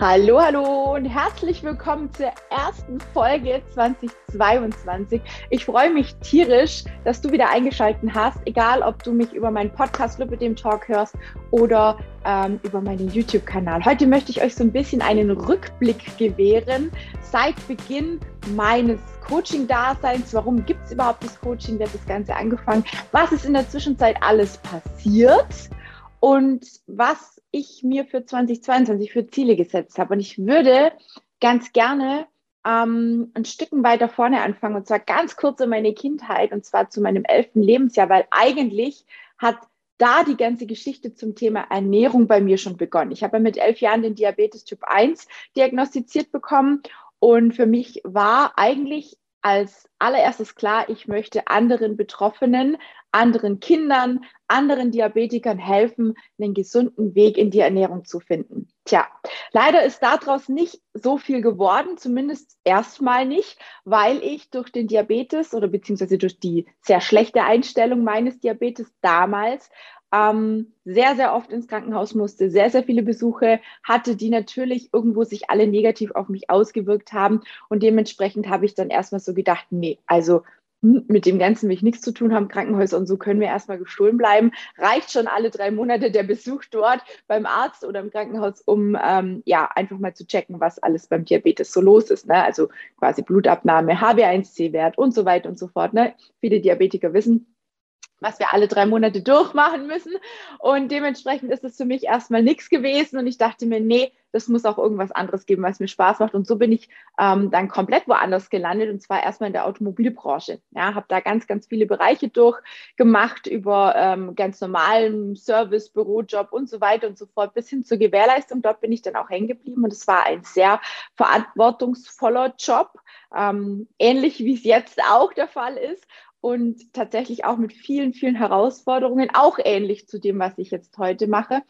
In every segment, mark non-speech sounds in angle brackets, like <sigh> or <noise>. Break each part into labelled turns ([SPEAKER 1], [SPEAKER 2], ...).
[SPEAKER 1] Hallo, hallo und herzlich willkommen zur ersten Folge 2022. Ich freue mich tierisch, dass du wieder eingeschaltet hast, egal ob du mich über meinen Podcast Lüppe dem Talk hörst oder ähm, über meinen YouTube-Kanal. Heute möchte ich euch so ein bisschen einen Rückblick gewähren seit Beginn meines Coaching-Daseins. Warum gibt es überhaupt das Coaching? Wer hat das Ganze angefangen? Was ist in der Zwischenzeit alles passiert? Und was ich mir für 2022 für Ziele gesetzt habe. Und ich würde ganz gerne ähm, ein Stück weiter vorne anfangen und zwar ganz kurz in meine Kindheit und zwar zu meinem elften Lebensjahr, weil eigentlich hat da die ganze Geschichte zum Thema Ernährung bei mir schon begonnen. Ich habe mit elf Jahren den Diabetes Typ 1 diagnostiziert bekommen und für mich war eigentlich als allererstes klar, ich möchte anderen Betroffenen, anderen Kindern, anderen Diabetikern helfen, einen gesunden Weg in die Ernährung zu finden. Tja, leider ist daraus nicht so viel geworden, zumindest erstmal nicht, weil ich durch den Diabetes oder beziehungsweise durch die sehr schlechte Einstellung meines Diabetes damals ähm, sehr, sehr oft ins Krankenhaus musste, sehr, sehr viele Besuche hatte, die natürlich irgendwo sich alle negativ auf mich ausgewirkt haben. Und dementsprechend habe ich dann erstmal so gedacht, nee, also mit dem Ganzen will ich nichts zu tun haben, Krankenhäuser und so können wir erstmal gestohlen bleiben. Reicht schon alle drei Monate der Besuch dort beim Arzt oder im Krankenhaus, um ähm, ja einfach mal zu checken, was alles beim Diabetes so los ist. Ne? Also quasi Blutabnahme, HB1C-Wert und so weiter und so fort. Ne? Viele Diabetiker wissen, was wir alle drei Monate durchmachen müssen. Und dementsprechend ist es für mich erstmal nichts gewesen. Und ich dachte mir, nee, das muss auch irgendwas anderes geben, was mir Spaß macht. Und so bin ich ähm, dann komplett woanders gelandet. Und zwar erstmal in der Automobilbranche. Ja, habe da ganz, ganz viele Bereiche durchgemacht über ähm, ganz normalen Service, Bürojob und so weiter und so fort bis hin zur Gewährleistung. Dort bin ich dann auch hängen geblieben. Und es war ein sehr verantwortungsvoller Job. Ähm, ähnlich wie es jetzt auch der Fall ist und tatsächlich auch mit vielen, vielen Herausforderungen, auch ähnlich zu dem, was ich jetzt heute mache.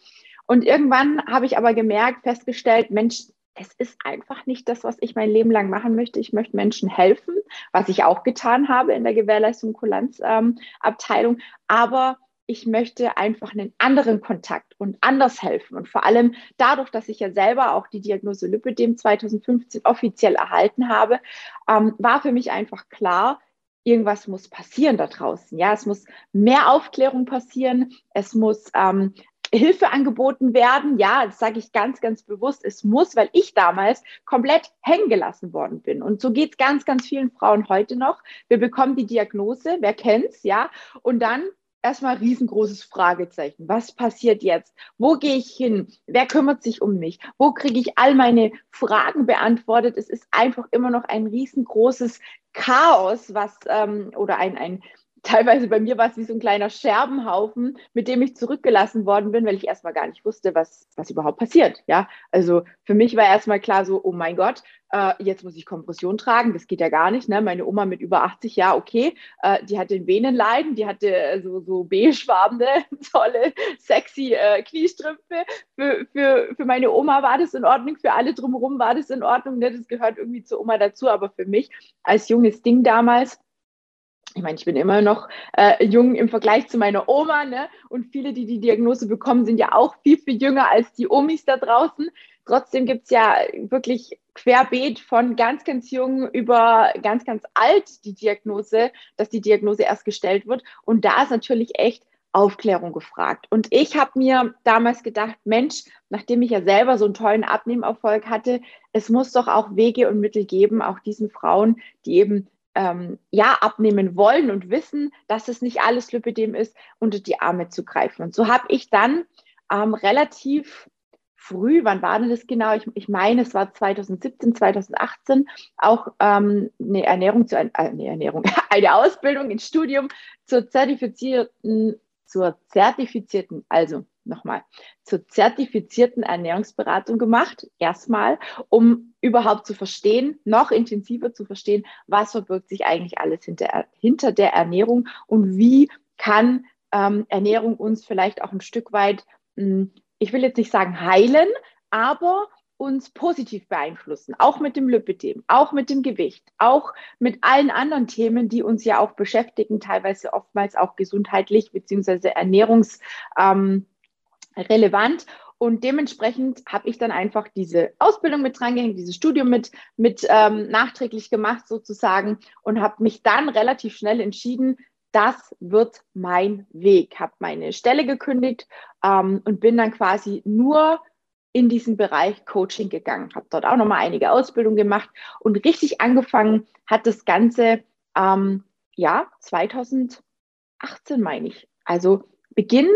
[SPEAKER 1] Und irgendwann habe ich aber gemerkt, festgestellt, Mensch, es ist einfach nicht das, was ich mein Leben lang machen möchte. Ich möchte Menschen helfen, was ich auch getan habe in der Gewährleistung Kulanzabteilung. Ähm, aber ich möchte einfach einen anderen Kontakt und anders helfen. Und vor allem dadurch, dass ich ja selber auch die Diagnose Lipödem 2015 offiziell erhalten habe, ähm, war für mich einfach klar, irgendwas muss passieren da draußen. Ja, es muss mehr Aufklärung passieren. Es muss ähm, Hilfe angeboten werden. Ja, das sage ich ganz, ganz bewusst. Es muss, weil ich damals komplett hängen gelassen worden bin. Und so geht es ganz, ganz vielen Frauen heute noch. Wir bekommen die Diagnose, wer kennt's, ja, und dann erstmal riesengroßes Fragezeichen. Was passiert jetzt? Wo gehe ich hin? Wer kümmert sich um mich? Wo kriege ich all meine Fragen beantwortet? Es ist einfach immer noch ein riesengroßes Chaos, was ähm, oder ein, ein teilweise bei mir war es wie so ein kleiner Scherbenhaufen, mit dem ich zurückgelassen worden bin, weil ich erstmal gar nicht wusste, was, was überhaupt passiert. Ja, also für mich war erstmal klar so, oh mein Gott, äh, jetzt muss ich Kompression tragen, das geht ja gar nicht. Ne? Meine Oma mit über 80, ja, okay, äh, die hatte ein Venenleiden, die hatte äh, so, so beigefarbene, <laughs> tolle, sexy äh, Kniestrümpfe. Für, für, für meine Oma war das in Ordnung, für alle drumherum war das in Ordnung. Ne? Das gehört irgendwie zur Oma dazu, aber für mich als junges Ding damals, ich meine, ich bin immer noch äh, jung im Vergleich zu meiner Oma, ne? Und viele, die die Diagnose bekommen, sind ja auch viel, viel jünger als die Omis da draußen. Trotzdem gibt es ja wirklich querbeet von ganz, ganz jung über ganz, ganz alt die Diagnose, dass die Diagnose erst gestellt wird. Und da ist natürlich echt Aufklärung gefragt. Und ich habe mir damals gedacht, Mensch, nachdem ich ja selber so einen tollen Abnehmerfolg hatte, es muss doch auch Wege und Mittel geben, auch diesen Frauen, die eben ähm, ja abnehmen wollen und wissen, dass es nicht alles Lipidem ist, unter die Arme zu greifen. Und so habe ich dann ähm, relativ früh, wann war denn das genau? Ich, ich meine, es war 2017, 2018, auch ähm, eine Ernährung zu äh, eine Ernährung, <laughs> eine Ausbildung, ein Studium zur zertifizierten, zur zertifizierten, also nochmal, zur zertifizierten Ernährungsberatung gemacht, erstmal, um überhaupt zu verstehen, noch intensiver zu verstehen, was verbirgt sich eigentlich alles hinter, hinter der Ernährung und wie kann ähm, Ernährung uns vielleicht auch ein Stück weit, mh, hm, ich will jetzt nicht sagen heilen, aber uns positiv beeinflussen, auch mit dem Lipidem, auch mit dem Gewicht, auch mit allen anderen Themen, die uns ja auch beschäftigen, teilweise oftmals auch gesundheitlich beziehungsweise ernährungs, ähm, relevant. Und dementsprechend habe ich dann einfach diese Ausbildung mit drangehängt, dieses Studium mit, mit ähm, nachträglich gemacht sozusagen und habe mich dann relativ schnell entschieden, das wird mein Weg. Habe meine Stelle gekündigt ähm, und bin dann quasi nur in diesen Bereich Coaching gegangen. Habe dort auch nochmal einige Ausbildungen gemacht und richtig angefangen hat das Ganze ähm, ja 2018 meine ich. Also Beginn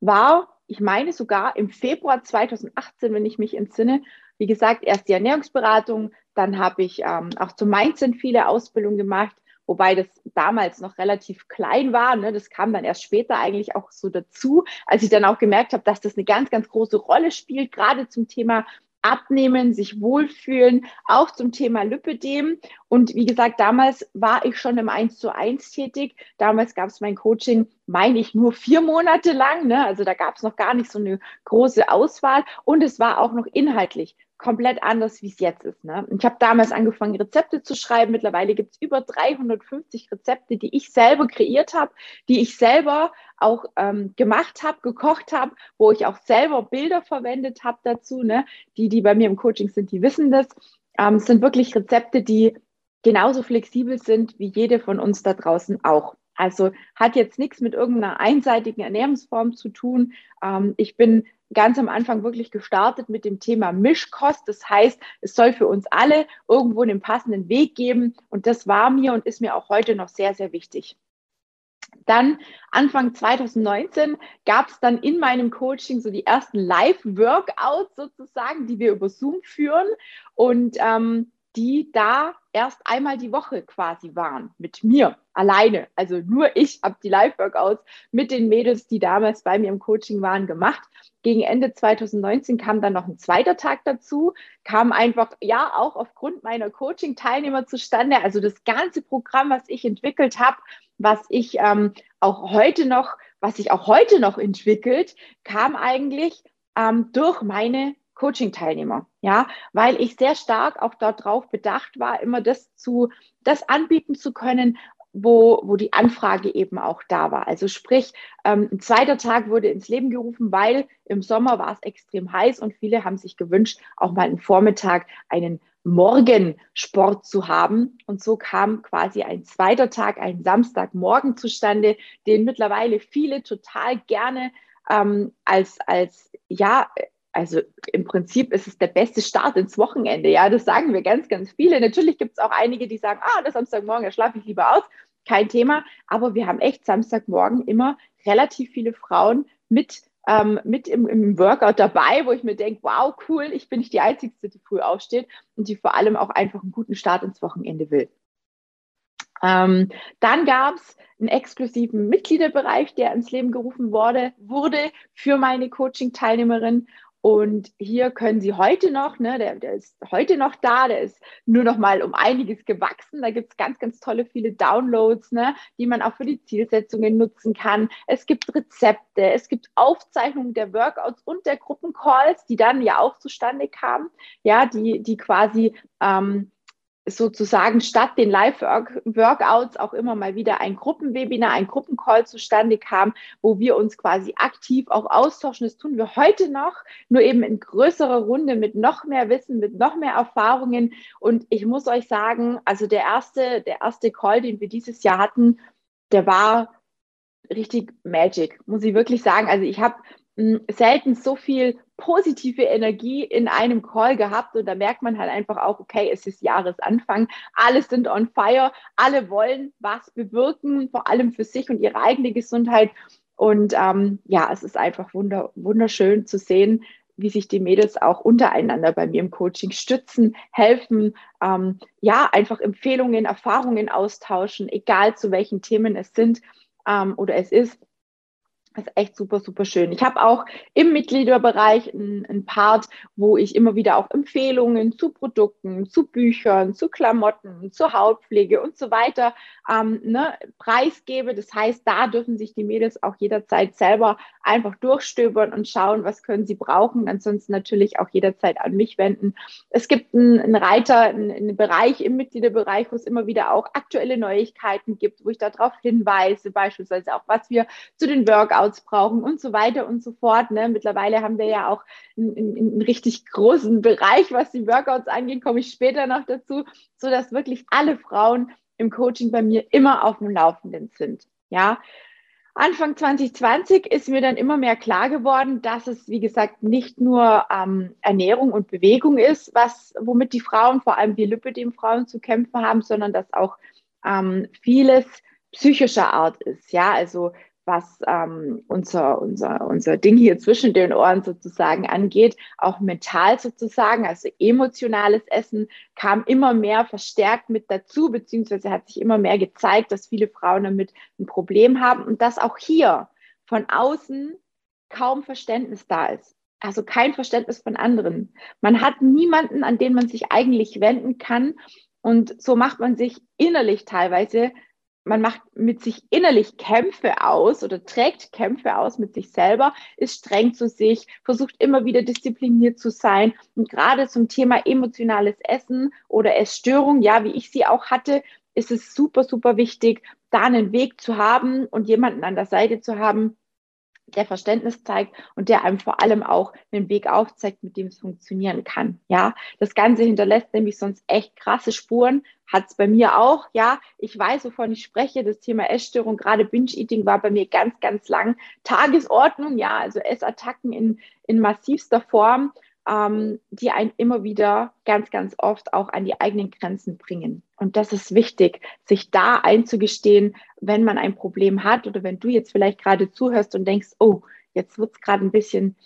[SPEAKER 1] war ich meine sogar im Februar 2018, wenn ich mich entsinne. Wie gesagt, erst die Ernährungsberatung, dann habe ich ähm, auch zum Mindset viele Ausbildungen gemacht, wobei das damals noch relativ klein war. Ne? Das kam dann erst später eigentlich auch so dazu, als ich dann auch gemerkt habe, dass das eine ganz, ganz große Rolle spielt, gerade zum Thema abnehmen, sich wohlfühlen, auch zum Thema Lipödem. Und wie gesagt, damals war ich schon im 1 zu 1 tätig. Damals gab es mein Coaching, meine ich, nur vier Monate lang. Ne? Also da gab es noch gar nicht so eine große Auswahl. Und es war auch noch inhaltlich komplett anders, wie es jetzt ist. Ne? Ich habe damals angefangen, Rezepte zu schreiben. Mittlerweile gibt es über 350 Rezepte, die ich selber kreiert habe, die ich selber auch ähm, gemacht habe, gekocht habe, wo ich auch selber Bilder verwendet habe dazu. Ne? Die, die bei mir im Coaching sind, die wissen das. Ähm, es sind wirklich Rezepte, die genauso flexibel sind wie jede von uns da draußen auch. Also hat jetzt nichts mit irgendeiner einseitigen Ernährungsform zu tun. Ähm, ich bin ganz am Anfang wirklich gestartet mit dem Thema Mischkost. Das heißt, es soll für uns alle irgendwo einen passenden Weg geben. Und das war mir und ist mir auch heute noch sehr, sehr wichtig. Dann Anfang 2019 gab es dann in meinem Coaching so die ersten Live-Workouts sozusagen, die wir über Zoom führen. Und ähm, die da erst einmal die Woche quasi waren mit mir alleine. Also nur ich habe die Live-Workouts mit den Mädels, die damals bei mir im Coaching waren, gemacht. Gegen Ende 2019 kam dann noch ein zweiter Tag dazu, kam einfach, ja, auch aufgrund meiner Coaching-Teilnehmer zustande. Also das ganze Programm, was ich entwickelt habe, was ich ähm, auch heute noch, was sich auch heute noch entwickelt, kam eigentlich ähm, durch meine Coaching-Teilnehmer, ja, weil ich sehr stark auch darauf bedacht war, immer das zu, das anbieten zu können, wo, wo die Anfrage eben auch da war. Also sprich, ähm, ein zweiter Tag wurde ins Leben gerufen, weil im Sommer war es extrem heiß und viele haben sich gewünscht, auch mal einen Vormittag einen Morgensport zu haben. Und so kam quasi ein zweiter Tag, ein Samstagmorgen zustande, den mittlerweile viele total gerne ähm, als, als ja, also im Prinzip ist es der beste Start ins Wochenende. Ja, das sagen wir ganz, ganz viele. Natürlich gibt es auch einige, die sagen, ah, das Samstagmorgen, da schlafe ich lieber aus. Kein Thema. Aber wir haben echt Samstagmorgen immer relativ viele Frauen mit, ähm, mit im, im, Workout dabei, wo ich mir denke, wow, cool, ich bin nicht die Einzige, die früh aufsteht und die vor allem auch einfach einen guten Start ins Wochenende will. Ähm, dann gab es einen exklusiven Mitgliederbereich, der ins Leben gerufen wurde, wurde für meine Coaching-Teilnehmerin. Und hier können Sie heute noch, ne, der, der ist heute noch da, der ist nur noch mal um einiges gewachsen. Da gibt es ganz, ganz tolle viele Downloads, ne, die man auch für die Zielsetzungen nutzen kann. Es gibt Rezepte, es gibt Aufzeichnungen der Workouts und der Gruppencalls, die dann ja auch zustande kamen, ja, die, die quasi ähm, sozusagen statt den Live-Workouts auch immer mal wieder ein Gruppenwebinar, ein Gruppencall zustande kam, wo wir uns quasi aktiv auch austauschen. Das tun wir heute noch, nur eben in größerer Runde mit noch mehr Wissen, mit noch mehr Erfahrungen. Und ich muss euch sagen, also der erste, der erste Call, den wir dieses Jahr hatten, der war richtig Magic, muss ich wirklich sagen. Also ich habe selten so viel positive Energie in einem Call gehabt. Und da merkt man halt einfach auch, okay, es ist Jahresanfang, alle sind on fire, alle wollen was bewirken, vor allem für sich und ihre eigene Gesundheit. Und ähm, ja, es ist einfach wunder, wunderschön zu sehen, wie sich die Mädels auch untereinander bei mir im Coaching stützen, helfen, ähm, ja, einfach Empfehlungen, Erfahrungen austauschen, egal zu welchen Themen es sind ähm, oder es ist. Ist echt super, super schön. Ich habe auch im Mitgliederbereich einen Part, wo ich immer wieder auch Empfehlungen zu Produkten, zu Büchern, zu Klamotten, zur Hautpflege und so weiter ähm, ne, preisgebe. Das heißt, da dürfen sich die Mädels auch jederzeit selber einfach durchstöbern und schauen, was können sie brauchen. Ansonsten natürlich auch jederzeit an mich wenden. Es gibt einen, einen Reiter, einen, einen Bereich im Mitgliederbereich, wo es immer wieder auch aktuelle Neuigkeiten gibt, wo ich darauf hinweise, beispielsweise auch, was wir zu den Workouts Workouts brauchen und so weiter und so fort. Ne? Mittlerweile haben wir ja auch einen, einen, richtig großen Bereich, was die Workouts angeht, komme ich später noch dazu, so dass wirklich alle Frauen im Coaching bei mir immer auf dem Laufenden sind. Ja, Anfang 2020 ist mir dann immer mehr klar geworden, dass es, wie gesagt, nicht nur ähm, Ernährung und Bewegung ist, was, womit die Frauen, vor allem die Lipidem-Frauen zu kämpfen haben, sondern dass auch ähm, vieles psychischer Art ist. Ja, also was ähm, unser, unser, unser Ding hier zwischen den Ohren sozusagen angeht, auch mental sozusagen, also emotionales Essen kam immer mehr verstärkt mit dazu, beziehungsweise hat sich immer mehr gezeigt, dass viele Frauen damit ein Problem haben und dass auch hier von außen kaum Verständnis da ist. Also kein Verständnis von anderen. Man hat niemanden, an den man sich eigentlich wenden kann. Und so macht man sich innerlich teilweise man macht mit sich innerlich Kämpfe aus oder trägt Kämpfe aus mit sich selber, ist streng zu sich, versucht immer wieder diszipliniert zu sein. Und gerade zum Thema emotionales Essen oder Essstörung, ja, wie ich sie auch hatte, ist es super, super wichtig, da einen Weg zu haben und jemanden an der Seite zu haben, der Verständnis zeigt und der einem vor allem auch einen Weg aufzeigt, mit dem es funktionieren kann. Ja, das Ganze hinterlässt nämlich sonst echt krasse Spuren. Hat es bei mir auch. Ja, ich weiß, wovon ich spreche. Das Thema Essstörung, gerade Binge-Eating war bei mir ganz, ganz lang Tagesordnung. Ja, also Essattacken in, in massivster Form ähm, die einen immer wieder ganz, ganz oft auch an die eigenen Grenzen bringen. Und das ist wichtig, sich da einzugestehen, wenn man ein Problem hat oder wenn du jetzt vielleicht gerade zuhörst und denkst, oh, jetzt wird es gerade ein bisschen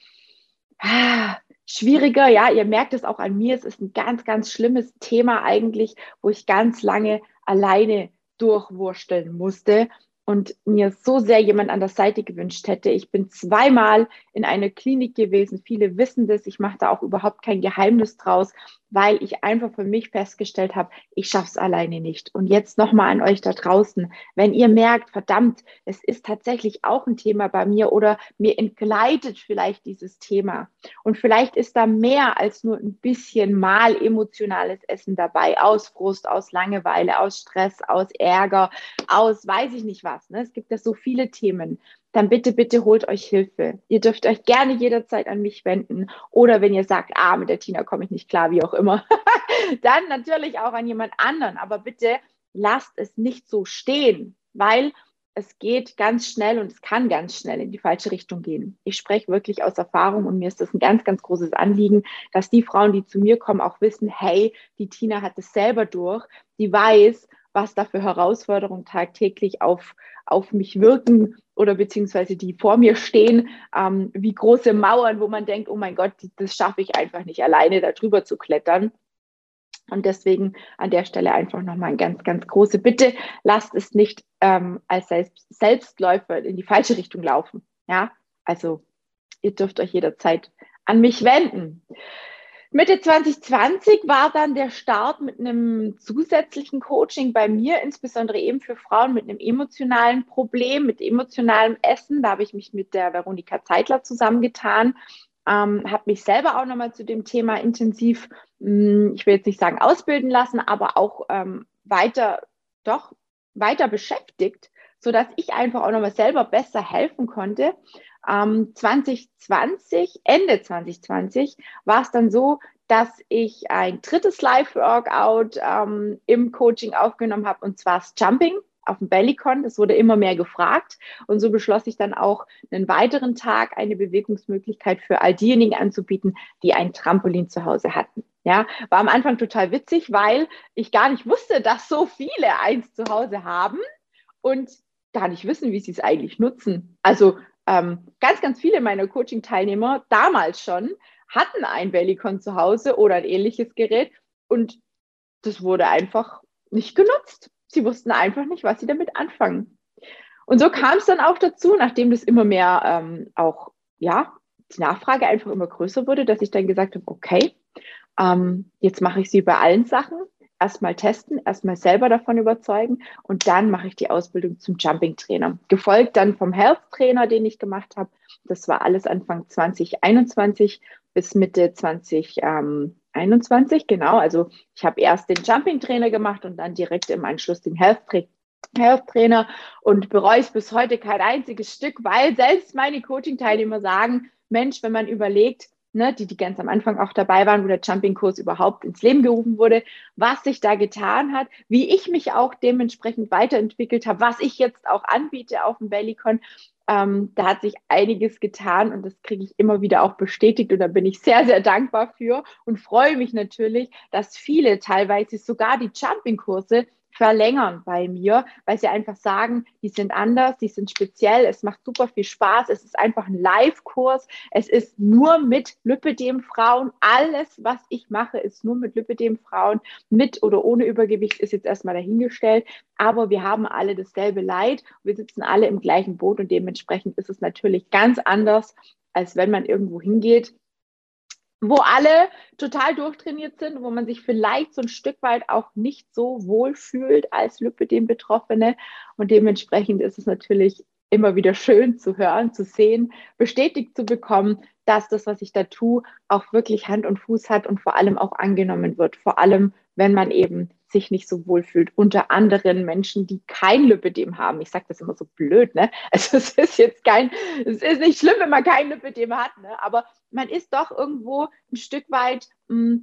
[SPEAKER 1] ah, schwieriger. Ja, ihr merkt es auch an mir. Es ist ein ganz, ganz schlimmes Thema eigentlich, wo ich ganz lange alleine durchwursteln musste und mir so sehr jemand an der Seite gewünscht hätte. Ich bin zweimal in einer Klinik gewesen. Viele wissen das. Ich mache da auch überhaupt kein Geheimnis draus weil ich einfach für mich festgestellt habe, ich schaffe es alleine nicht. Und jetzt nochmal an euch da draußen, wenn ihr merkt, verdammt, es ist tatsächlich auch ein Thema bei mir oder mir entgleitet vielleicht dieses Thema und vielleicht ist da mehr als nur ein bisschen mal emotionales Essen dabei, aus Frust, aus Langeweile, aus Stress, aus Ärger, aus weiß ich nicht was. Ne? Es gibt ja so viele Themen dann bitte, bitte holt euch Hilfe. Ihr dürft euch gerne jederzeit an mich wenden. Oder wenn ihr sagt, ah, mit der Tina komme ich nicht klar, wie auch immer, <laughs> dann natürlich auch an jemand anderen. Aber bitte lasst es nicht so stehen, weil es geht ganz schnell und es kann ganz schnell in die falsche Richtung gehen. Ich spreche wirklich aus Erfahrung und mir ist das ein ganz, ganz großes Anliegen, dass die Frauen, die zu mir kommen, auch wissen, hey, die Tina hat es selber durch, die weiß, was da für Herausforderungen tagtäglich auf, auf mich wirken oder beziehungsweise die vor mir stehen, ähm, wie große Mauern, wo man denkt, oh mein Gott, das schaffe ich einfach nicht alleine, da drüber zu klettern. Und deswegen an der Stelle einfach nochmal eine ganz, ganz große Bitte, lasst es nicht ähm, als Selbst Selbstläufer in die falsche Richtung laufen. Ja, also ihr dürft euch jederzeit an mich wenden. Mitte 2020 war dann der Start mit einem zusätzlichen Coaching bei mir, insbesondere eben für Frauen mit einem emotionalen Problem, mit emotionalem Essen. Da habe ich mich mit der Veronika Zeitler zusammengetan, ähm, habe mich selber auch nochmal zu dem Thema intensiv, mh, hm, ich will jetzt nicht sagen ausbilden lassen, aber auch ähm, weiter, doch weiter beschäftigt, sodass ich einfach auch nochmal selber besser helfen konnte ähm, 2020, Ende 2020, war es dann so, dass ich ein drittes Live-Workout ähm, im Coaching aufgenommen habe, und zwar das Jumping auf dem Bellycon. Das wurde immer mehr gefragt. Und so beschloss ich dann auch, einen weiteren Tag eine Bewegungsmöglichkeit für all diejenigen anzubieten, die ein Trampolin zu Hause hatten. Ja, war am Anfang total witzig, weil ich gar nicht wusste, dass so viele eins zu Hause haben und gar nicht wissen, wie sie es eigentlich nutzen. Also ähm, ganz, ganz viele meiner Coaching-Teilnehmer damals schon hatten ein Bellycon zu Hause oder ein ähnliches Gerät und das wurde einfach nicht genutzt. Sie wussten einfach nicht, was sie damit anfangen. Und so kam es dann auch dazu, nachdem das immer mehr ähm, auch, ja, die Nachfrage einfach immer größer wurde, dass ich dann gesagt habe, okay, ähm, jetzt mache ich sie bei allen Sachen erstmal testen, erstmal selber davon überzeugen und dann mache ich die Ausbildung zum Jumping Trainer. Gefolgt dann vom Health Trainer, den ich gemacht habe. Das war alles Anfang 2021 bis Mitte 2021, genau. Also ich habe erst den Jumping Trainer gemacht und dann direkt im Anschluss den Health Trainer Health Trainer und bereue es bis heute kein einziges Stück, weil selbst meine Coaching-Teilnehmer sagen, Mensch, wenn man überlegt, ne, die, die ganz am Anfang auch dabei waren, wo der Jumping-Kurs überhaupt ins Leben gerufen wurde, was sich da getan hat, wie ich mich auch dementsprechend weiterentwickelt habe, was ich jetzt auch anbiete auf dem Bellycon. Ähm, da hat sich einiges getan und das kriege ich immer wieder auch bestätigt und da bin ich sehr, sehr dankbar für und freue mich natürlich, dass viele teilweise sogar die Jumping-Kurse verlängern bei mir, weil sie einfach sagen, die sind anders, die sind speziell, es macht super viel Spaß, es ist einfach ein Live-Kurs, es ist nur mit Lipidem-Frauen, alles, was ich mache, ist nur mit Lipidem-Frauen, mit oder ohne Übergewicht ist jetzt erstmal dahingestellt, aber wir haben alle dasselbe Leid, wir sitzen alle im gleichen Boot und dementsprechend ist es natürlich ganz anders, als wenn man irgendwo hingeht wo alle total durchtrainiert sind, wo man sich vielleicht so ein Stück weit auch nicht so wohl fühlt als Lipidem-Betroffene. Und dementsprechend ist es natürlich immer wieder schön zu hören, zu sehen, bestätigt zu bekommen, dass das, was ich da tue, auch wirklich Hand und Fuß hat und vor allem auch angenommen wird. Vor allem, wenn man eben sich nicht so wohl fühlt unter anderen Menschen, die kein Lipidem haben. Ich sage das immer so blöd, ne? <laughs> Also es ist jetzt kein, es ist nicht schlimm, wenn man kein Lipidem hat, ne? Aber man ist doch irgendwo ein Stück weit mh,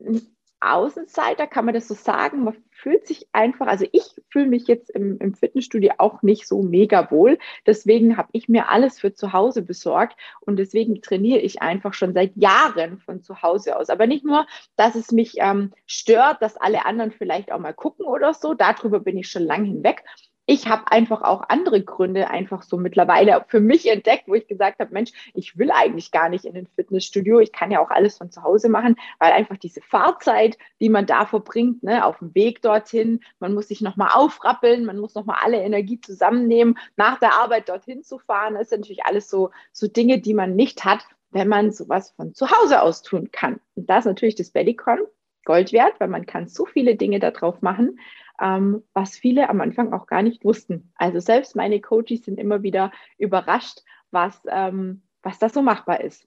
[SPEAKER 1] hm, Außenseiter, kann man das so sagen? Man fühlt sich einfach, also ich fühle mich jetzt im, im Fitnessstudio auch nicht so mega wohl. Deswegen habe ich mir alles für zu Hause besorgt und deswegen trainiere ich einfach schon seit Jahren von zu Hause aus. Aber nicht nur, dass es mich ähm, stört, dass alle anderen vielleicht auch mal gucken oder so, darüber bin ich schon lange hinweg, ich habe einfach auch andere Gründe einfach so mittlerweile für mich entdeckt, wo ich gesagt habe, Mensch, ich will eigentlich gar nicht in ein Fitnessstudio. Ich kann ja auch alles von zu Hause machen, weil einfach diese Fahrzeit, die man da verbringt, ne, auf dem Weg dorthin, man muss sich nochmal aufrappeln, man muss nochmal alle Energie zusammennehmen, nach der Arbeit dorthin zu fahren. Das sind natürlich alles so, so Dinge, die man nicht hat, wenn man sowas von zu Hause aus tun kann. Und das ist natürlich das Bellycon Gold wert, weil man kann so viele Dinge darauf machen ähm, was viele am Anfang auch gar nicht wussten. Also selbst meine Coaches sind immer wieder überrascht, was, ähm, was das so machbar ist.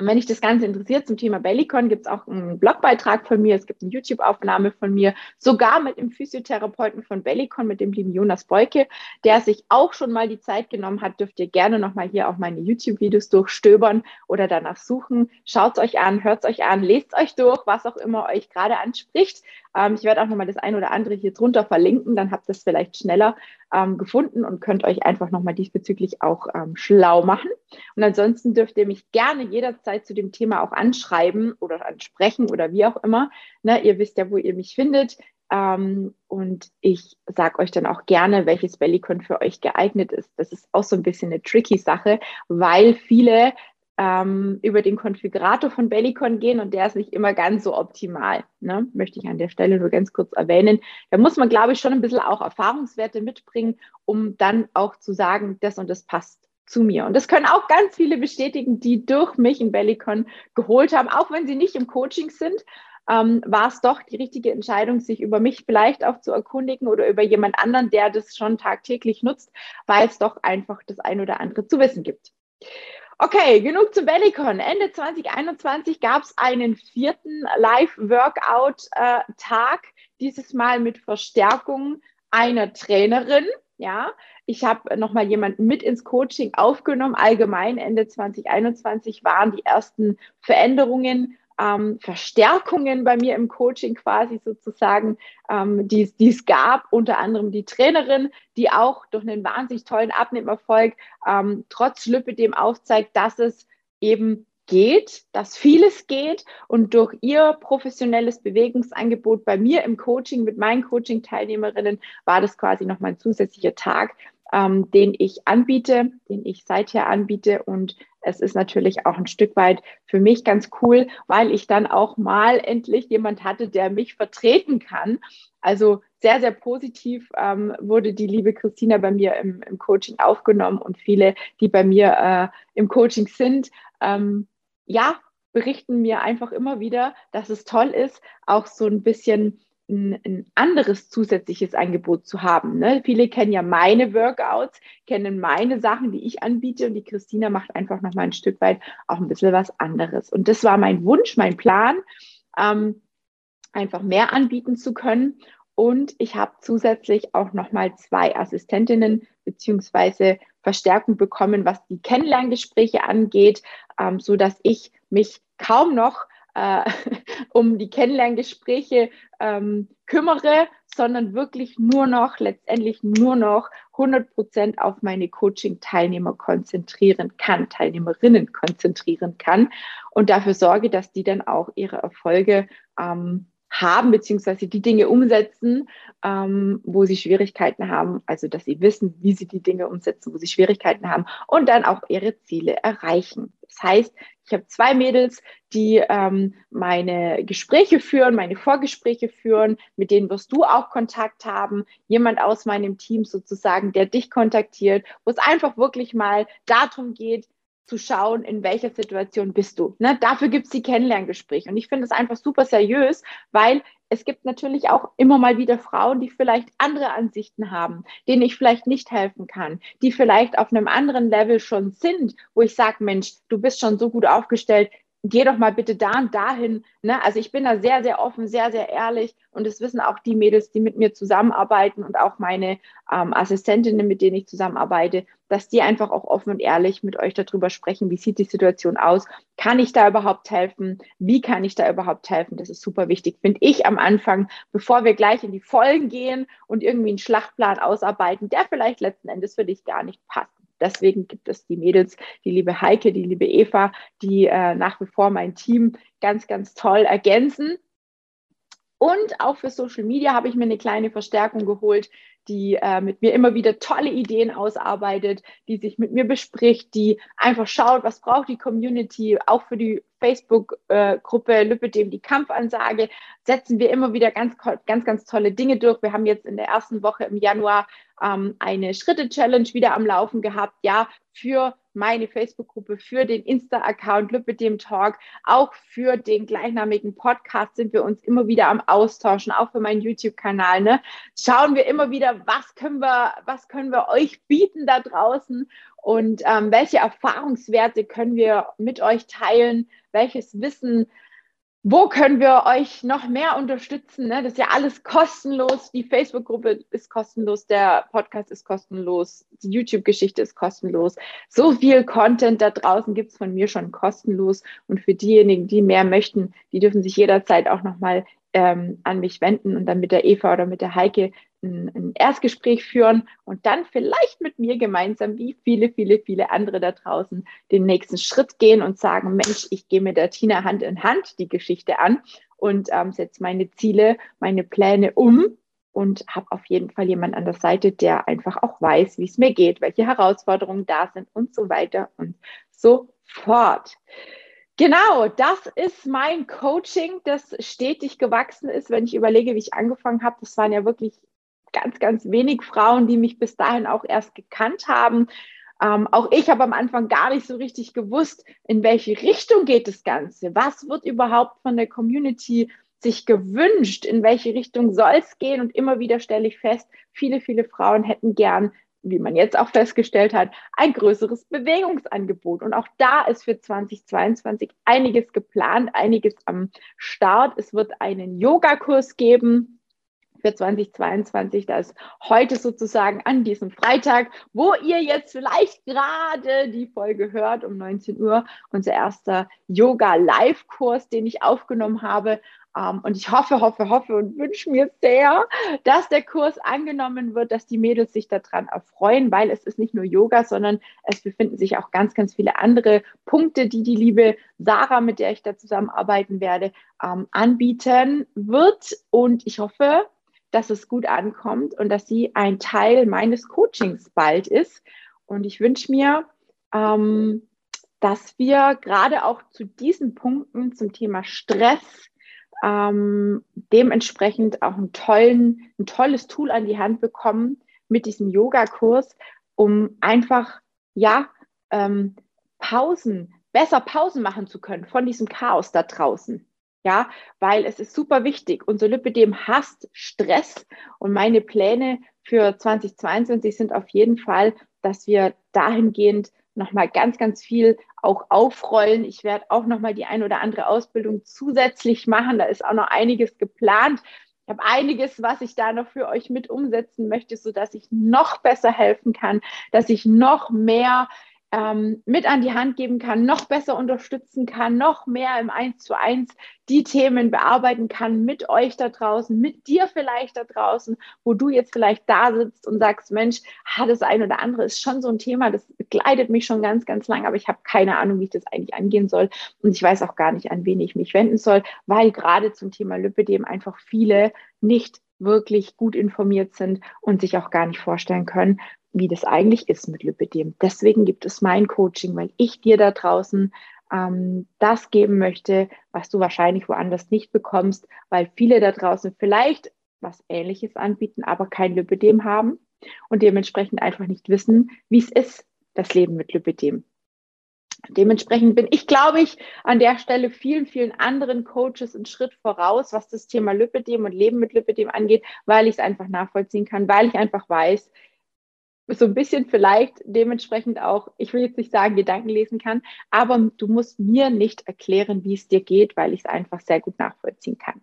[SPEAKER 1] Und wenn dich das Ganze interessiert zum Thema Bellycon, gibt es auch einen Blogbeitrag von mir, es gibt eine YouTube-Aufnahme von mir, sogar mit dem Physiotherapeuten von Bellycon, mit dem lieben Jonas Beuke, der sich auch schon mal die Zeit genommen hat, dürft ihr gerne nochmal hier auch meine YouTube-Videos durchstöbern oder danach suchen. Schaut es euch an, hört es euch an, lest euch durch, was auch immer euch gerade anspricht. Ähm, ich werde auch nochmal das ein oder andere hier drunter verlinken, dann habt ihr es vielleicht schneller ähm, gefunden und könnt euch einfach nochmal diesbezüglich auch ähm, schlau machen. Und ansonsten dürft ihr mich gerne jederzeit zu dem Thema auch anschreiben oder ansprechen oder wie auch immer. Ne, ihr wisst ja, wo ihr mich findet. Ähm, und ich sage euch dann auch gerne, welches Bellycon für euch geeignet ist. Das ist auch so ein bisschen eine tricky Sache, weil viele ähm, über den Konfigurator von Bellycon gehen und der ist nicht immer ganz so optimal. Ne? Möchte ich an der Stelle nur ganz kurz erwähnen. Da muss man, glaube ich, schon ein bisschen auch Erfahrungswerte mitbringen, um dann auch zu sagen, das und das passt zu mir. Und das können auch ganz viele bestätigen, die durch mich in Bellycon geholt haben, auch wenn sie nicht im Coaching sind. Ähm, war es doch die richtige Entscheidung, sich über mich vielleicht auch zu erkundigen oder über jemand anderen, der das schon tagtäglich nutzt, weil es doch einfach das ein oder andere zu wissen gibt. Okay, genug zum Bellycon. Ende 2021 gab es einen vierten Live-Workout-Tag, dieses Mal mit Verstärkung einer Trainerin. Ja, ich habe nochmal jemanden mit ins Coaching aufgenommen. Allgemein Ende 2021 waren die ersten Veränderungen ähm, Verstärkungen bei mir im Coaching quasi sozusagen, ähm, die, es gab, unter anderem die Trainerin, die auch durch einen wahnsinnig tollen Abnehmerfolg ähm, trotz dem aufzeigt, dass es eben geht, dass vieles geht und durch ihr professionelles Bewegungsangebot bei mir im Coaching mit meinen Coaching-Teilnehmerinnen war das quasi nochmal ein zusätzlicher Tag, ähm, den ich anbiete, den ich seither anbiete. Und es ist natürlich auch ein Stück weit für mich ganz cool, weil ich dann auch mal endlich jemand hatte, der mich vertreten kann. Also sehr, sehr positiv ähm, wurde die liebe Christina bei mir im, im, Coaching aufgenommen und viele, die bei mir äh, im Coaching sind, ähm, ja, berichten mir einfach immer wieder, dass es toll ist, auch so ein bisschen ein, ein anderes zusätzliches Angebot zu haben. Ne? Viele kennen ja meine Workouts, kennen meine Sachen, die ich anbiete und die Christina macht einfach noch mal ein Stück weit auch ein bisschen was anderes. Und das war mein Wunsch, mein Plan, ähm, einfach mehr anbieten zu können. Und ich habe zusätzlich auch nochmal zwei Assistentinnen beziehungsweise Verstärkung bekommen, was die Kennenlerngespräche angeht, ähm, so dass ich mich kaum noch äh, <laughs> um die Kennenlerngespräche ähm, kümmere, sondern wirklich nur noch, letztendlich nur noch 100 Prozent auf meine Coaching-Teilnehmer konzentrieren kann, Teilnehmerinnen konzentrieren kann und dafür sorge, dass die dann auch ihre Erfolge ähm, haben, beziehungsweise die Dinge umsetzen, ähm, wo sie Schwierigkeiten haben, also dass sie wissen, wie sie die Dinge umsetzen, wo sie Schwierigkeiten haben und dann auch ihre Ziele erreichen. Das heißt, ich habe zwei Mädels, die ähm, meine Gespräche führen, meine Vorgespräche führen, mit denen wirst du auch Kontakt haben. Jemand aus meinem Team sozusagen, der dich kontaktiert, wo es einfach wirklich mal darum geht, zu schauen, in welcher Situation bist du. Ne? Dafür gibt es die Kennenlerngespräche. Und ich finde es einfach super seriös, weil es gibt natürlich auch immer mal wieder Frauen, die vielleicht andere Ansichten haben, denen ich vielleicht nicht helfen kann, die vielleicht auf einem anderen Level schon sind, wo ich sage, Mensch, du bist schon so gut aufgestellt, geh doch mal bitte da und dahin. Ne? Also ich bin da sehr, sehr offen, sehr, sehr ehrlich und das wissen auch die Mädels, die mit mir zusammenarbeiten und auch meine ähm, Assistentinnen, mit denen ich zusammenarbeite, dass die einfach auch offen und ehrlich mit euch darüber sprechen, wie sieht die Situation aus, kann ich da überhaupt helfen, wie kann ich da überhaupt helfen, das ist super wichtig, finde ich am Anfang, bevor wir gleich in die Folgen gehen und irgendwie einen Schlachtplan ausarbeiten, der vielleicht letzten Endes für dich gar nicht passt. Deswegen gibt es die Mädels, die liebe Heike, die liebe Eva, die äh, nach wie vor mein Team ganz, ganz toll ergänzen. Und auch für Social Media habe ich mir eine kleine Verstärkung geholt, die äh, mit mir immer wieder tolle Ideen ausarbeitet, die sich mit mir bespricht, die einfach schaut, was braucht die Community, auch für die Facebook-Gruppe äh, Lüppe dem die Kampfansage, setzen wir immer wieder ganz, ganz, ganz tolle Dinge durch. Wir haben jetzt in der ersten Woche im Januar ähm, eine Schritte-Challenge wieder am Laufen gehabt, ja, für meine Facebook-Gruppe, für den Insta-Account Lüppe dem Talk, auch für den gleichnamigen Podcast sind wir uns immer wieder am Austauschen, auch für meinen YouTube-Kanal. Ne? Schauen wir immer wieder, was können wir, was können wir euch bieten da draußen und ähm, welche Erfahrungswerte können wir mit euch teilen, welches Wissen wo können wir euch noch mehr unterstützen? Ne? Das ist ja alles kostenlos. Die Facebook-Gruppe ist kostenlos, der Podcast ist kostenlos, die YouTube-Geschichte ist kostenlos. So viel Content da draußen gibt es von mir schon kostenlos. Und für diejenigen, die mehr möchten, die dürfen sich jederzeit auch nochmal ähm, an mich wenden und dann mit der Eva oder mit der Heike ein, ein, Erstgespräch führen und dann vielleicht mit mir gemeinsam, wie viele, viele, viele andere da draußen, den nächsten Schritt gehen und sagen, Mensch, ich gehe mit der Tina Hand in Hand die Geschichte an und ähm, setze meine Ziele, meine Pläne um und habe auf jeden Fall jemanden an der Seite, der einfach auch weiß, wie es mir geht, welche Herausforderungen da sind und so weiter und so fort. Genau, das ist mein Coaching, das stetig gewachsen ist, wenn ich überlege, wie ich angefangen habe. Das waren ja wirklich ganz, ganz wenig Frauen, die mich bis dahin auch erst gekannt haben. Ähm, auch ich habe am Anfang gar nicht so richtig gewusst, in welche Richtung geht das Ganze. Was wird überhaupt von der Community sich gewünscht? In welche Richtung soll es gehen? Und immer wieder stelle ich fest, viele, viele Frauen hätten gern wie man jetzt auch festgestellt hat, ein größeres Bewegungsangebot. Und auch da ist für 2022 einiges geplant, einiges am Start. Es wird einen Yogakurs geben für 2022. Da ist heute sozusagen an diesem Freitag, wo ihr jetzt vielleicht gerade die Folge hört, um 19 Uhr, unser erster Yoga-Live-Kurs, den ich aufgenommen habe. Um, und ich hoffe, hoffe, hoffe und wünsche mir sehr, dass der Kurs angenommen wird, dass die Mädels sich daran erfreuen, weil es ist nicht nur Yoga, sondern es befinden sich auch ganz, ganz viele andere Punkte, die die liebe Sarah, mit der ich da zusammenarbeiten werde, um, anbieten wird. Und ich hoffe, dass es gut ankommt und dass sie ein Teil meines Coachings bald ist. Und ich wünsche mir, ähm, dass wir gerade auch zu diesen Punkten zum Thema Stress, ähm, dementsprechend auch einen tollen, ein tolles Tool an die Hand bekommen mit diesem Yoga-Kurs, um einfach, ja, ähm, Pausen, besser Pausen machen zu können von diesem Chaos da draußen. Ja, weil es ist super wichtig. Unser Lipidem hasst Stress und meine Pläne für 2022 sind auf jeden Fall, dass wir dahingehend nochmal ganz, ganz viel auch aufrollen. Ich werde auch nochmal die ein oder andere Ausbildung zusätzlich machen. Da ist auch noch einiges geplant. habe einiges, was ich da noch für euch mit umsetzen möchte, sodass ich noch besser helfen kann, dass ich noch mehr ähm, mit an die Hand geben kann, noch besser unterstützen kann, noch mehr im Eins zu eins die Themen bearbeiten kann mit euch da draußen, mit dir vielleicht da draußen, wo du jetzt vielleicht da sitzt und sagst, Mensch, ah, das eine oder andere ist schon so ein Thema, das begleitet mich schon ganz, ganz lang, aber ich habe keine Ahnung, wie ich das eigentlich angehen soll. Und ich weiß auch gar nicht, an wen ich mich wenden soll, weil gerade zum Thema Lipidem einfach viele nicht wirklich gut informiert sind und sich auch gar nicht vorstellen können, wie das eigentlich ist mit Lipidem. Deswegen gibt es mein Coaching, weil ich dir da draußen ähm, das geben möchte, was du wahrscheinlich woanders nicht bekommst, weil viele da draußen vielleicht was Ähnliches anbieten, aber kein Lipidem haben und dementsprechend einfach nicht wissen, wie es ist, das Leben mit Lipidem. Dementsprechend bin ich, glaube ich, an der Stelle vielen, vielen anderen Coaches einen Schritt voraus, was das Thema Lipidem und Leben mit Lipidem angeht, weil ich es einfach nachvollziehen kann, weil ich einfach weiß, so ein bisschen vielleicht dementsprechend auch, ich will jetzt nicht sagen, Gedanken lesen kann, aber du musst mir nicht erklären, wie es dir geht, weil ich es einfach sehr gut nachvollziehen kann.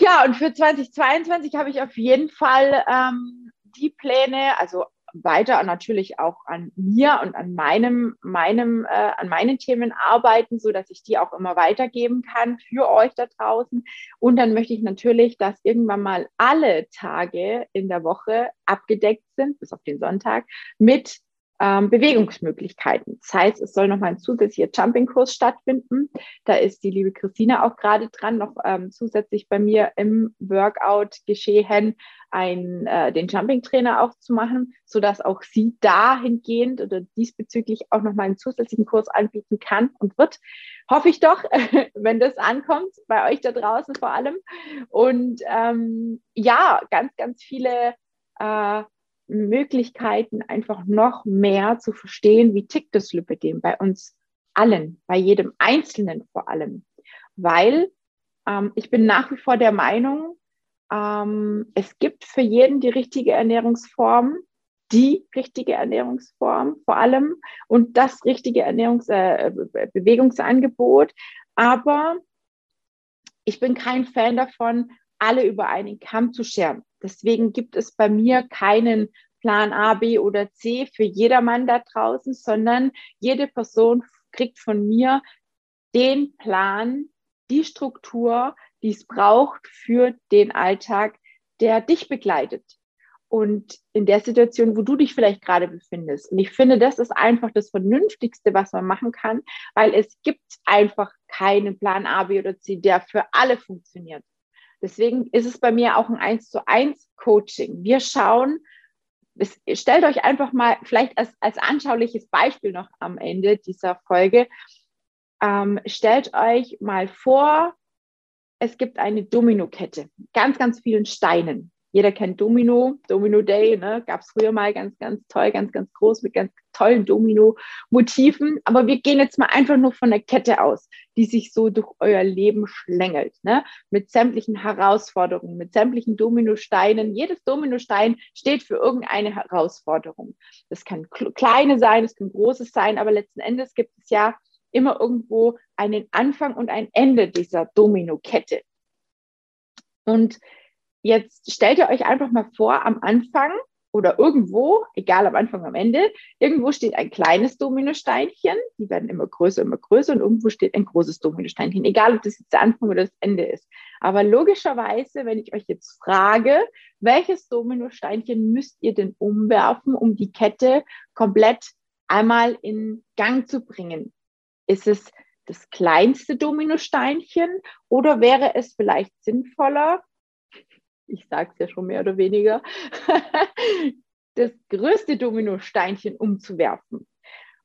[SPEAKER 1] Ja, und für 2022 habe ich auf jeden Fall ähm, die Pläne, also weiter natürlich auch an mir und an meinem, meinem, äh, an meinen Themen arbeiten, so dass ich die auch immer weitergeben kann für euch da draußen. Und dann möchte ich natürlich, dass irgendwann mal alle Tage in der Woche abgedeckt sind, bis auf den Sonntag, mit ähm, Bewegungsmöglichkeiten. Das heißt, es soll nochmal ein zusätzlicher Jumping-Kurs stattfinden. Da ist die liebe Christina auch gerade dran, noch ähm, zusätzlich bei mir im Workout geschehen, ein, äh, den Jumping-Trainer auch zu machen, sodass auch sie dahingehend oder diesbezüglich auch nochmal einen zusätzlichen Kurs anbieten kann und wird. Hoffe ich doch, <laughs> wenn das ankommt, bei euch da draußen vor allem. Und ähm, ja, ganz, ganz viele äh, Möglichkeiten, einfach noch mehr zu verstehen, wie tickt das Lipidem bei uns allen, bei jedem Einzelnen vor allem. Weil ähm, ich bin nach wie vor der Meinung, ähm, es gibt für jeden die richtige Ernährungsform, die richtige Ernährungsform vor allem und das richtige Ernährungs äh, Bewegungsangebot. Aber ich bin kein Fan davon, alle über einen Kamm zu scheren. Deswegen gibt es bei mir keinen Plan A, B oder C für jedermann da draußen, sondern jede Person kriegt von mir den Plan, die Struktur, die es braucht für den Alltag, der dich begleitet. Und in der Situation, wo du dich vielleicht gerade befindest. Und ich finde, das ist einfach das Vernünftigste, was man machen kann, weil es gibt einfach keinen Plan A, B oder C, der für alle funktioniert. Deswegen ist es bei mir auch ein 1 zu 1 Coaching. Wir schauen, es, stellt euch einfach mal vielleicht als, als anschauliches Beispiel noch am Ende dieser Folge, ähm, stellt euch mal vor, es gibt eine Domino-Kette, ganz, ganz vielen Steinen. Jeder kennt Domino, Domino Day, ne? gab es früher mal ganz, ganz toll, ganz, ganz groß mit ganz tollen Domino-Motiven. Aber wir gehen jetzt mal einfach nur von der Kette aus, die sich so durch euer Leben schlängelt, ne? mit sämtlichen Herausforderungen, mit sämtlichen Dominosteinen. Jedes Dominostein steht für irgendeine Herausforderung. Das kann kleine sein, es kann großes sein, aber letzten Endes gibt es ja immer irgendwo einen Anfang und ein Ende dieser Domino-Kette. Und Jetzt stellt ihr euch einfach mal vor, am Anfang oder irgendwo, egal am Anfang, am Ende, irgendwo steht ein kleines Dominosteinchen, die werden immer größer, immer größer und irgendwo steht ein großes Dominosteinchen, egal ob das jetzt der Anfang oder das Ende ist. Aber logischerweise, wenn ich euch jetzt frage, welches Dominosteinchen müsst ihr denn umwerfen, um die Kette komplett einmal in Gang zu bringen? Ist es das kleinste Dominosteinchen oder wäre es vielleicht sinnvoller, ich sage es ja schon mehr oder weniger, <laughs> das größte Dominosteinchen umzuwerfen.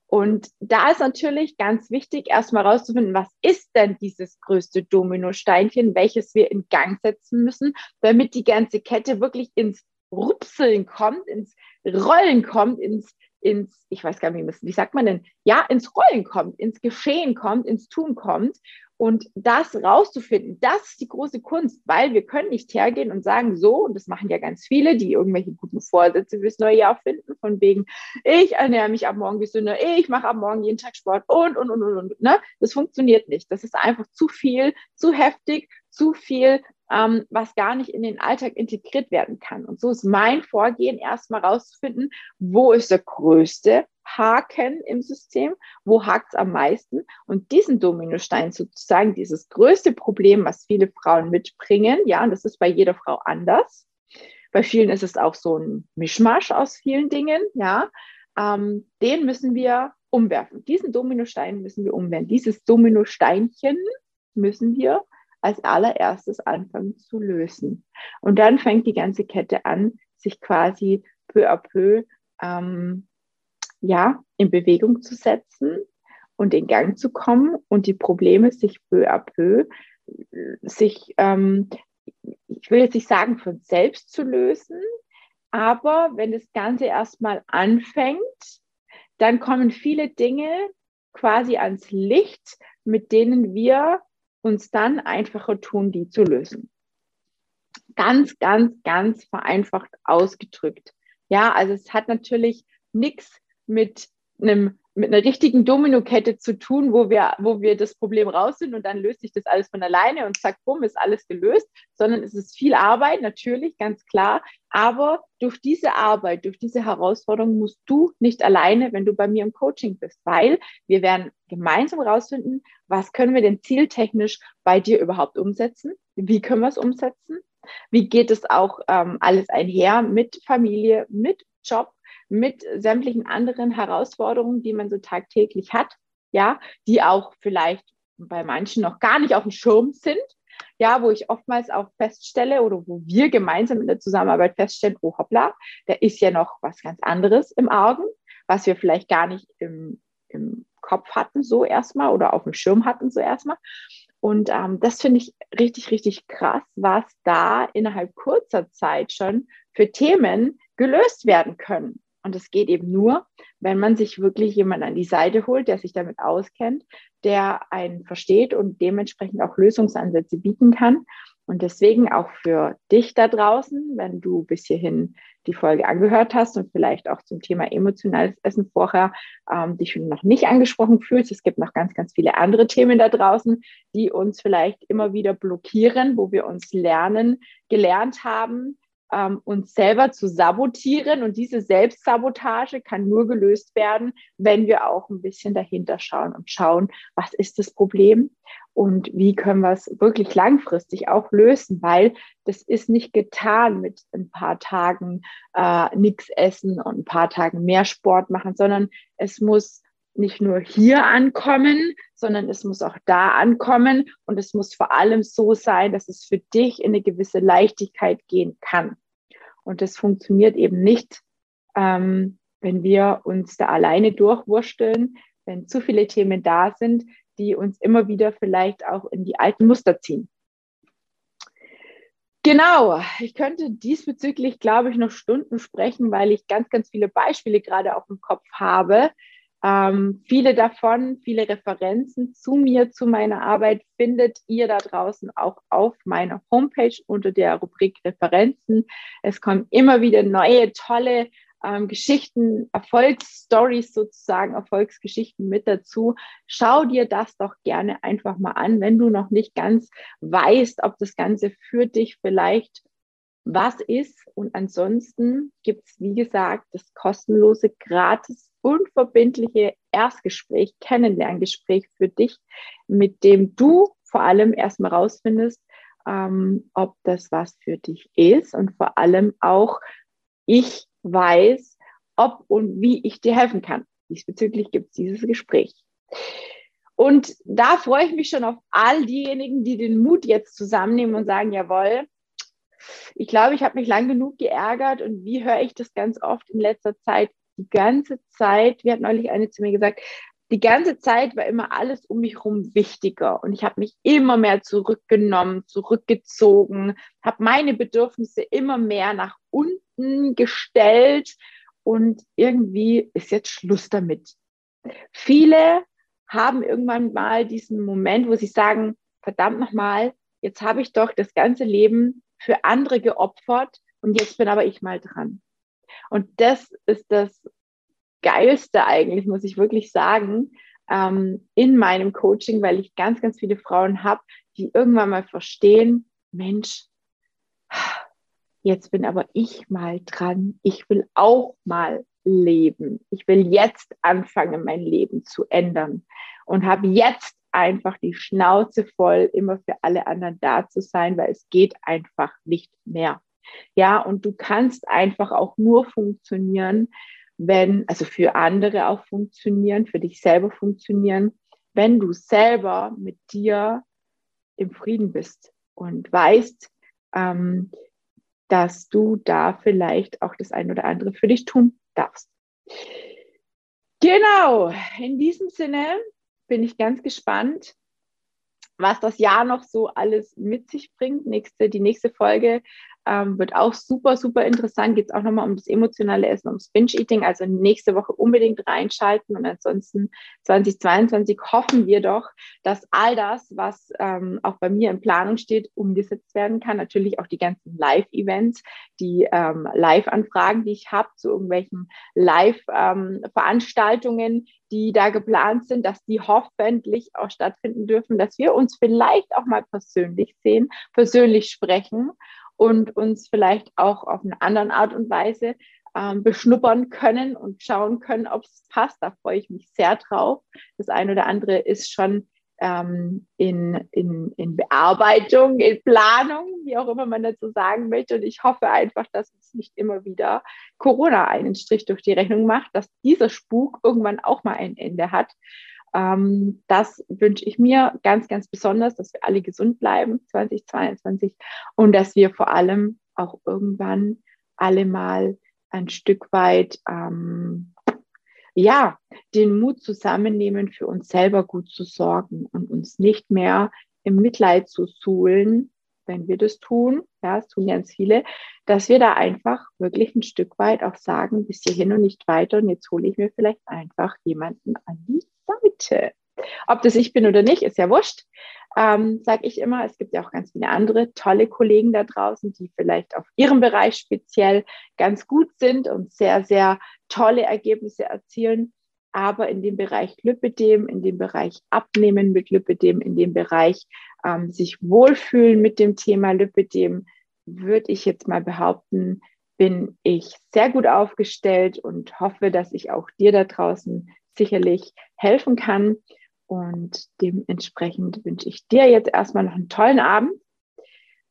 [SPEAKER 1] Und da ist natürlich ganz wichtig, erstmal rauszufinden, was ist denn dieses größte Dominosteinchen, welches wir in Gang setzen müssen, damit die ganze Kette wirklich ins Rupseln kommt, ins Rollen kommt, ins, ins, ich weiß gar nicht, wie sagt man denn, ja, ins Rollen kommt, ins Geschehen kommt, ins Tun kommt. Und das rauszufinden, das ist die große Kunst, weil wir können nicht hergehen und sagen, so, und das machen ja ganz viele, die irgendwelche guten Vorsätze fürs neue Jahr finden, von wegen, ich ernähre mich ab morgen gesünder, ich mache ab morgen jeden Tag Sport und, und, und, und, und. Ne? Das funktioniert nicht. Das ist einfach zu viel, zu heftig, zu viel ähm, was gar nicht in den Alltag integriert werden kann. Und so ist mein Vorgehen, erstmal rauszufinden, wo ist der größte Haken im System, wo hakt es am meisten und diesen Dominostein sozusagen, dieses größte Problem, was viele Frauen mitbringen, ja, und das ist bei jeder Frau anders. Bei vielen ist es auch so ein Mischmasch aus vielen Dingen, ja, ähm, den müssen wir umwerfen. Diesen Dominostein müssen wir umwerfen. Dieses Dominosteinchen müssen wir als allererstes anfangen zu lösen. Und dann fängt die ganze Kette an, sich quasi peu à peu ähm, ja, in Bewegung zu setzen und in Gang zu kommen und die Probleme sich peu à peu sich, ähm, ich will jetzt nicht sagen, von selbst zu lösen, aber wenn das Ganze erstmal anfängt, dann kommen viele Dinge quasi ans Licht, mit denen wir uns dann einfacher tun, die zu lösen. Ganz, ganz, ganz vereinfacht ausgedrückt. Ja, also es hat natürlich nichts mit einem mit einer richtigen Dominokette zu tun, wo wir, wo wir das Problem raus sind und dann löst sich das alles von alleine und zack, bumm, ist alles gelöst, sondern es ist viel Arbeit, natürlich, ganz klar. Aber durch diese Arbeit, durch diese Herausforderung musst du nicht alleine, wenn du bei mir im Coaching bist, weil wir werden gemeinsam rausfinden, was können wir denn zieltechnisch bei dir überhaupt umsetzen? Wie können wir es umsetzen? Wie geht es auch ähm, alles einher mit Familie, mit Job, mit sämtlichen anderen Herausforderungen, die man so tagtäglich hat, ja, die auch vielleicht bei manchen noch gar nicht auf dem Schirm sind, ja, wo ich oftmals auch feststelle oder wo wir gemeinsam in der Zusammenarbeit feststellen, oh hoppla, da ist ja noch was ganz anderes im Argen, was wir vielleicht gar nicht im, im Kopf hatten, so erstmal oder auf dem Schirm hatten, so erstmal. Und ähm, das finde ich richtig, richtig krass, was da innerhalb kurzer Zeit schon für Themen gelöst werden können. Und das geht eben nur, wenn man sich wirklich jemand an die Seite holt, der sich damit auskennt, der einen versteht und dementsprechend auch Lösungsansätze bieten kann. Und deswegen auch für dich da draußen, wenn du bis hierhin die Folge angehört hast und vielleicht auch zum Thema emotionales Essen vorher ähm, dich noch nicht angesprochen fühlst. Es gibt noch ganz, ganz viele andere Themen da draußen, die uns vielleicht immer wieder blockieren, wo wir uns lernen, gelernt haben, ähm, uns selber zu sabotieren. Und diese Selbstsabotage kann nur gelöst werden, wenn wir auch ein bisschen dahinter schauen und schauen, was ist das Problem und wie können wir es wirklich langfristig auch lösen, weil das ist nicht getan mit ein paar Tagen äh, nichts essen und ein paar Tagen mehr Sport machen, sondern es muss nicht nur hier ankommen, sondern es muss auch da ankommen und es muss vor allem so sein, dass es für dich in eine gewisse Leichtigkeit gehen kann. Und das funktioniert eben nicht, ähm, wenn wir uns da alleine durchwursteln, wenn zu viele Themen da sind, die uns immer wieder vielleicht auch in die alten Muster ziehen. Genau, ich könnte diesbezüglich, glaube ich, noch Stunden sprechen, weil ich ganz, ganz viele Beispiele gerade auf dem Kopf habe, ähm, viele davon, viele Referenzen zu mir, zu meiner Arbeit findet ihr da draußen auch auf meiner Homepage unter der Rubrik Referenzen. Es kommen immer wieder neue, tolle ähm, Geschichten, Erfolgsstories sozusagen, Erfolgsgeschichten mit dazu. Schau dir das doch gerne einfach mal an, wenn du noch nicht ganz weißt, ob das Ganze für dich vielleicht was ist. Und ansonsten gibt es, wie gesagt, das kostenlose, gratis unverbindliche Erstgespräch, Kennenlerngespräch für dich, mit dem du vor allem erstmal rausfindest, ähm, ob das was für dich ist und vor allem auch ich weiß, ob und wie ich dir helfen kann. Diesbezüglich gibt es dieses Gespräch. Und da freue ich mich schon auf all diejenigen, die den Mut jetzt zusammennehmen und sagen, jawohl, ich glaube, ich habe mich lang genug geärgert und wie höre ich das ganz oft in letzter Zeit? die ganze Zeit, wie hat neulich eine zu mir gesagt, die ganze Zeit war immer alles um mich herum wichtiger und ich habe mich immer mehr zurückgenommen, zurückgezogen, habe meine Bedürfnisse immer mehr nach unten gestellt und irgendwie ist jetzt Schluss damit. Viele haben irgendwann mal diesen Moment, wo sie sagen, verdammt nochmal, jetzt habe ich doch das ganze Leben für andere geopfert und jetzt bin aber ich mal dran. Und das ist das Geilste eigentlich, muss ich wirklich sagen, ähm, in meinem Coaching, weil ich ganz, ganz viele Frauen habe, die irgendwann mal verstehen, Mensch, jetzt bin aber ich mal dran. Ich will auch mal leben. Ich will jetzt anfangen, mein Leben zu ändern und habe jetzt einfach die Schnauze voll, immer für alle anderen da zu sein, weil es geht einfach nicht mehr. Ja, und du kannst einfach auch nur funktionieren, wenn, also für andere auch funktionieren, für dich selber funktionieren, wenn du selber mit dir im Frieden bist und weißt, ähm, dass du da vielleicht auch das ein oder andere für dich tun darfst. Genau, in diesem Sinne bin ich ganz gespannt, was das Jahr noch so alles mit sich bringt. Nächste, die nächste Folge ähm, wird auch super, super interessant. Geht es auch nochmal um das emotionale Essen, ums Binge-Eating. Also nächste Woche unbedingt reinschalten. Und ansonsten 2022 hoffen wir doch, dass all das, was ähm, auch bei mir in Planung steht, umgesetzt werden kann. Natürlich auch die ganzen Live-Events, die ähm, Live-Anfragen, die ich habe zu irgendwelchen Live-Veranstaltungen, ähm, die da geplant sind, dass die hoffentlich auch stattfinden dürfen, dass wir uns vielleicht auch mal persönlich sehen, persönlich sprechen und uns vielleicht auch auf eine andere Art und Weise ähm, beschnuppern können und schauen können, ob es passt. Da freue ich mich sehr drauf. Das eine oder andere ist schon ähm, in, in, in Bearbeitung, in Planung, wie auch immer man dazu sagen möchte. Und ich hoffe einfach, dass es nicht immer wieder Corona einen Strich durch die Rechnung macht, dass dieser Spuk irgendwann auch mal ein Ende hat ähm, das wünsche ich mir ganz, ganz besonders, dass wir alle gesund bleiben 2022 und dass wir vor allem auch irgendwann alle mal ein Stück weit ähm, ja, den Mut zusammennehmen, für uns selber gut zu sorgen und uns nicht mehr im Mitleid zu suhlen, wenn wir das tun, ja, es tun ganz viele, dass wir da einfach wirklich ein Stück weit auch sagen, bis hierhin und nicht weiter und jetzt hole ich mir vielleicht einfach jemanden an die Seite. Ob das ich bin oder nicht, ist ja wurscht. Ähm, Sage ich immer, es gibt ja auch ganz viele andere tolle Kollegen da draußen, die vielleicht auf ihrem Bereich speziell ganz gut sind und sehr, sehr tolle Ergebnisse erzielen. Aber in dem Bereich Lipidem, in dem Bereich Abnehmen mit Lipidem, in dem Bereich ähm, sich wohlfühlen mit dem Thema Lipidem, würde ich jetzt mal behaupten, bin ich sehr gut aufgestellt und hoffe, dass ich auch dir da draußen sicherlich helfen kann. Und dementsprechend wünsche ich dir jetzt erstmal noch einen tollen Abend.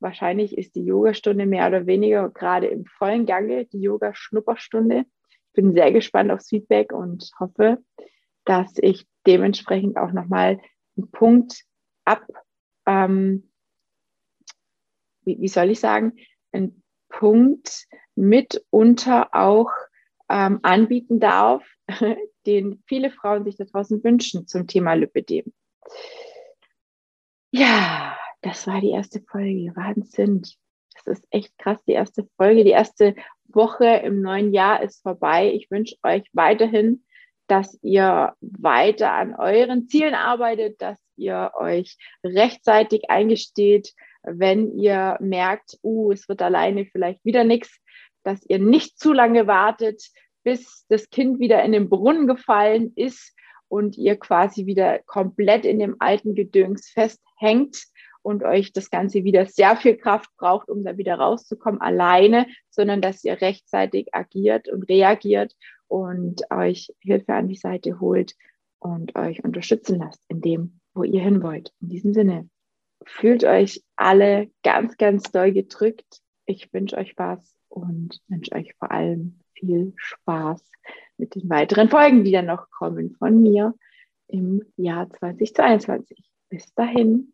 [SPEAKER 1] Wahrscheinlich ist die Yogastunde mehr oder weniger gerade im vollen Gange, die Yoga-Schnupperstunde. Ich bin sehr gespannt aufs Feedback und hoffe, dass ich dementsprechend auch nochmal einen Punkt ab, ähm, wie, wie soll ich sagen, einen Punkt mitunter auch ähm, anbieten darf, <laughs> den viele Frauen sich da draußen wünschen zum Thema Lipidem. Ja, das war die erste Folge. Wahnsinn. Das ist echt krass, die erste Folge. Die erste Woche im neuen Jahr ist vorbei. Ich wünsche euch weiterhin, dass ihr weiter an euren Zielen arbeitet, dass ihr euch rechtzeitig eingesteht, wenn ihr merkt, uh, es wird alleine vielleicht wieder nichts, dass ihr nicht zu lange wartet, bis das Kind wieder in den Brunnen gefallen ist und ihr quasi wieder komplett in dem alten Gedöns festhängt und euch das Ganze wieder sehr viel Kraft braucht, um da wieder rauszukommen alleine, sondern dass ihr rechtzeitig agiert und reagiert und euch Hilfe an die Seite holt und euch unterstützen lasst in dem, wo ihr hin wollt. In diesem Sinne, fühlt euch alle ganz, ganz doll gedrückt. Ich wünsche euch Spaß und wünsche euch vor allem viel Spaß mit den weiteren Folgen, die dann noch kommen von mir im Jahr 2022. Bis dahin.